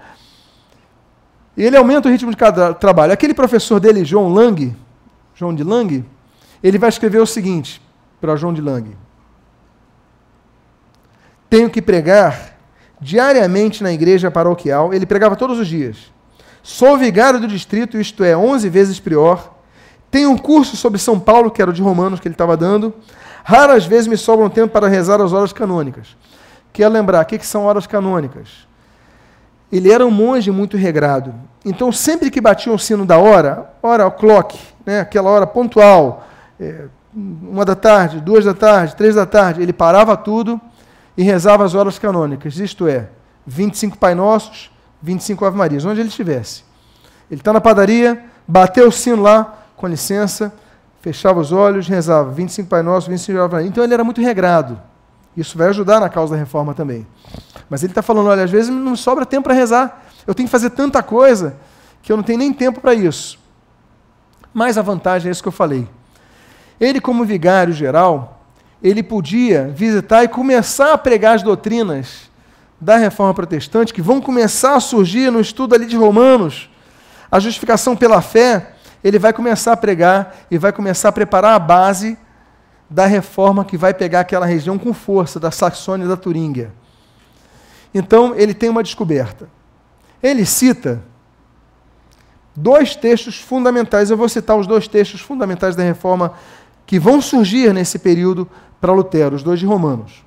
E ele aumenta o ritmo de cada trabalho. Aquele professor dele, João Lang, João de Lang, ele vai escrever o seguinte para João de Lang: Tenho que pregar diariamente na igreja paroquial. Ele pregava todos os dias Sou vigário do distrito, isto é, 11 vezes prior. Tenho um curso sobre São Paulo, que era o de Romanos que ele estava dando. Raras vezes me sobra um tempo para rezar as horas canônicas. Quero lembrar, o que, que são horas canônicas? Ele era um monge muito regrado. Então, sempre que batia o sino da hora, hora clock, né, aquela hora pontual, é, uma da tarde, duas da tarde, três da tarde, ele parava tudo e rezava as horas canônicas, isto é, 25 Pai Nossos, 25 Ave Marias, onde ele estivesse. Ele está na padaria, bateu o sino lá, com licença, fechava os olhos, rezava 25 Pai Nosso, 25 Ave Marias. Então ele era muito regrado. Isso vai ajudar na causa da reforma também. Mas ele está falando: olha, às vezes não sobra tempo para rezar. Eu tenho que fazer tanta coisa que eu não tenho nem tempo para isso. Mas a vantagem é isso que eu falei. Ele, como vigário geral, ele podia visitar e começar a pregar as doutrinas da reforma protestante, que vão começar a surgir no estudo ali de Romanos, a justificação pela fé, ele vai começar a pregar e vai começar a preparar a base da reforma que vai pegar aquela região com força, da Saxônia e da Turíngia. Então, ele tem uma descoberta. Ele cita dois textos fundamentais, eu vou citar os dois textos fundamentais da reforma que vão surgir nesse período para Lutero, os dois de Romanos.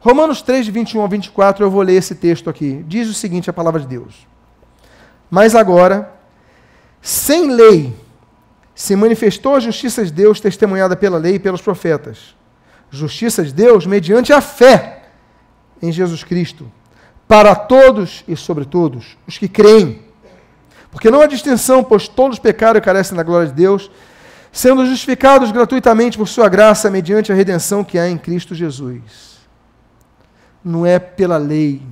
Romanos 3, de 21 a 24, eu vou ler esse texto aqui. Diz o seguinte: a palavra de Deus. Mas agora, sem lei, se manifestou a justiça de Deus testemunhada pela lei e pelos profetas. Justiça de Deus mediante a fé em Jesus Cristo, para todos e sobre todos os que creem. Porque não há distinção, pois todos pecaram e carecem da glória de Deus, sendo justificados gratuitamente por sua graça mediante a redenção que há em Cristo Jesus não é pela lei,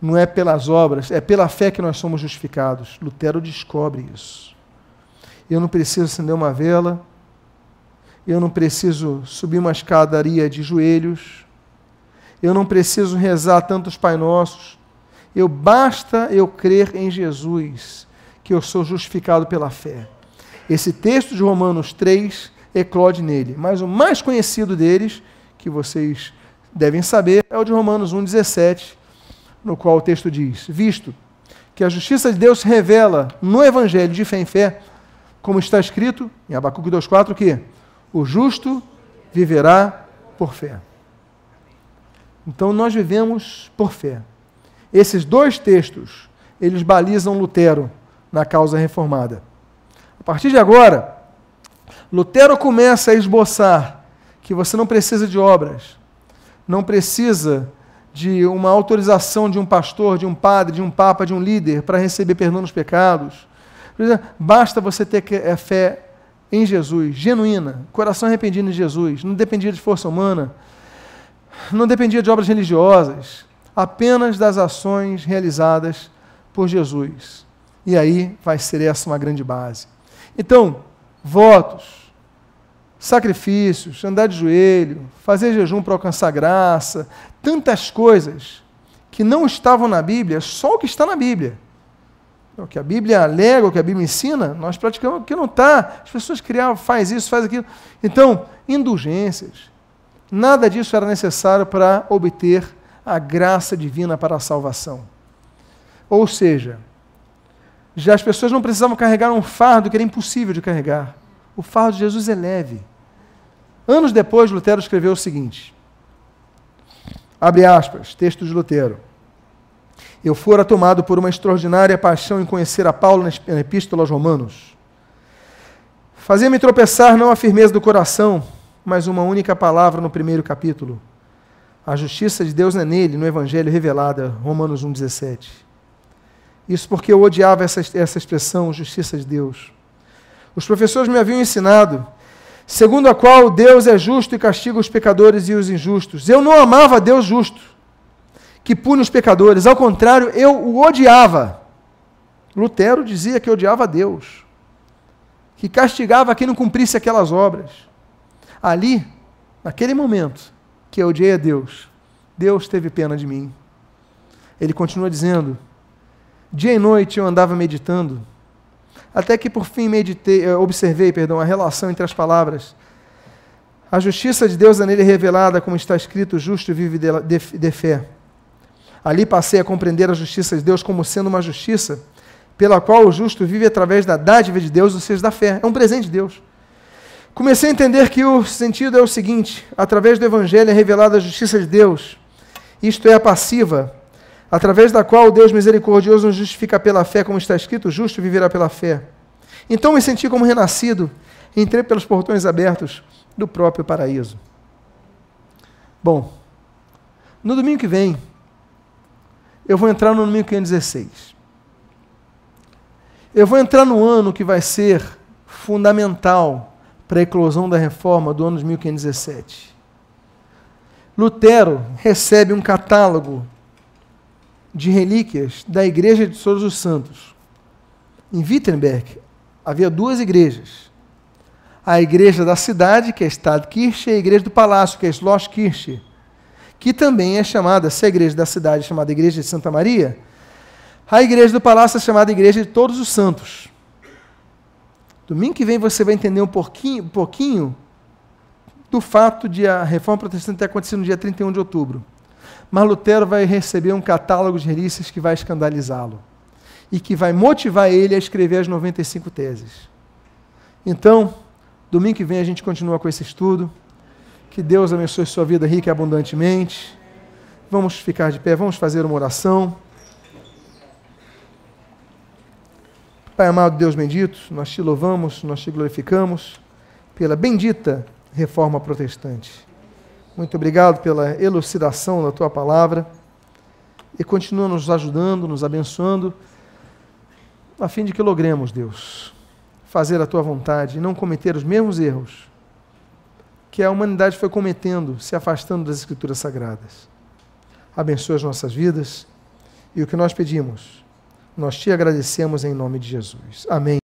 não é pelas obras, é pela fé que nós somos justificados. Lutero descobre isso. Eu não preciso acender uma vela, eu não preciso subir uma escadaria de joelhos, Eu não preciso rezar tantos Pai Nossos. Eu basta eu crer em Jesus, que eu sou justificado pela fé. Esse texto de Romanos 3 eclode nele, mas o mais conhecido deles, que vocês devem saber, é o de Romanos 1,17, no qual o texto diz: Visto que a justiça de Deus se revela no Evangelho de fé em fé, como está escrito em Abacuque 2,4, que o justo viverá por fé. Então nós vivemos por fé. Esses dois textos, eles balizam Lutero na causa reformada. A partir de agora, Lutero começa a esboçar que você não precisa de obras, não precisa de uma autorização de um pastor, de um padre, de um papa, de um líder para receber perdão dos pecados. Basta você ter é, fé em Jesus, genuína, coração arrependido em Jesus, não dependia de força humana, não dependia de obras religiosas, apenas das ações realizadas por Jesus. E aí vai ser essa uma grande base. Então, votos, sacrifícios, andar de joelho, fazer jejum para alcançar graça, tantas coisas que não estavam na Bíblia, só o que está na Bíblia. O que a Bíblia alega, o que a Bíblia ensina, nós praticamos o que não está. As pessoas criavam, faz isso, faz aquilo. Então, indulgências. Nada disso era necessário para obter a graça divina para a salvação. Ou seja, já as pessoas não precisavam carregar um fardo que era impossível de carregar. O fardo de Jesus é leve. Anos depois, Lutero escreveu o seguinte: abre aspas, texto de Lutero. Eu fora tomado por uma extraordinária paixão em conhecer a Paulo na Epístola aos Romanos. Fazia-me tropeçar não a firmeza do coração, mas uma única palavra no primeiro capítulo. A justiça de Deus é nele, no Evangelho revelada, Romanos 1,17. Isso porque eu odiava essa, essa expressão, justiça de Deus. Os professores me haviam ensinado segundo a qual Deus é justo e castiga os pecadores e os injustos. Eu não amava Deus justo, que pune os pecadores, ao contrário, eu o odiava. Lutero dizia que odiava Deus, que castigava quem não cumprisse aquelas obras. Ali, naquele momento que eu odiei a Deus, Deus teve pena de mim. Ele continua dizendo: Dia e noite eu andava meditando até que por fim meditei, eh, observei perdão, a relação entre as palavras. A justiça de Deus é nele revelada, como está escrito, justo e vive de, de, de fé. Ali passei a compreender a justiça de Deus como sendo uma justiça pela qual o justo vive através da dádiva de Deus, ou seja, da fé. É um presente de Deus. Comecei a entender que o sentido é o seguinte: através do Evangelho é revelada a justiça de Deus. Isto é a passiva, através da qual o Deus misericordioso nos justifica pela fé, como está escrito, justo viverá pela fé. Então me senti como renascido, entrei pelos portões abertos do próprio paraíso. Bom, no domingo que vem, eu vou entrar no 1516. Eu vou entrar no ano que vai ser fundamental para a eclosão da reforma do ano de 1517. Lutero recebe um catálogo de relíquias da Igreja de Todos os Santos. Em Wittenberg havia duas igrejas. A igreja da cidade, que é Stadtkirche, e a igreja do palácio, que é Schlosskirche, que também é chamada, se a igreja da cidade é chamada Igreja de Santa Maria, a igreja do palácio é chamada Igreja de Todos os Santos. Domingo que vem você vai entender um pouquinho, um pouquinho do fato de a reforma protestante ter acontecido no dia 31 de outubro mas Lutero vai receber um catálogo de relícias que vai escandalizá-lo e que vai motivar ele a escrever as 95 teses. Então, domingo que vem a gente continua com esse estudo. Que Deus abençoe sua vida rica e abundantemente. Vamos ficar de pé, vamos fazer uma oração. Pai amado, Deus bendito, nós te louvamos, nós te glorificamos pela bendita reforma protestante. Muito obrigado pela elucidação da tua palavra e continua nos ajudando, nos abençoando, a fim de que logremos, Deus, fazer a tua vontade e não cometer os mesmos erros que a humanidade foi cometendo, se afastando das Escrituras Sagradas. Abençoa as nossas vidas e o que nós pedimos, nós te agradecemos em nome de Jesus. Amém.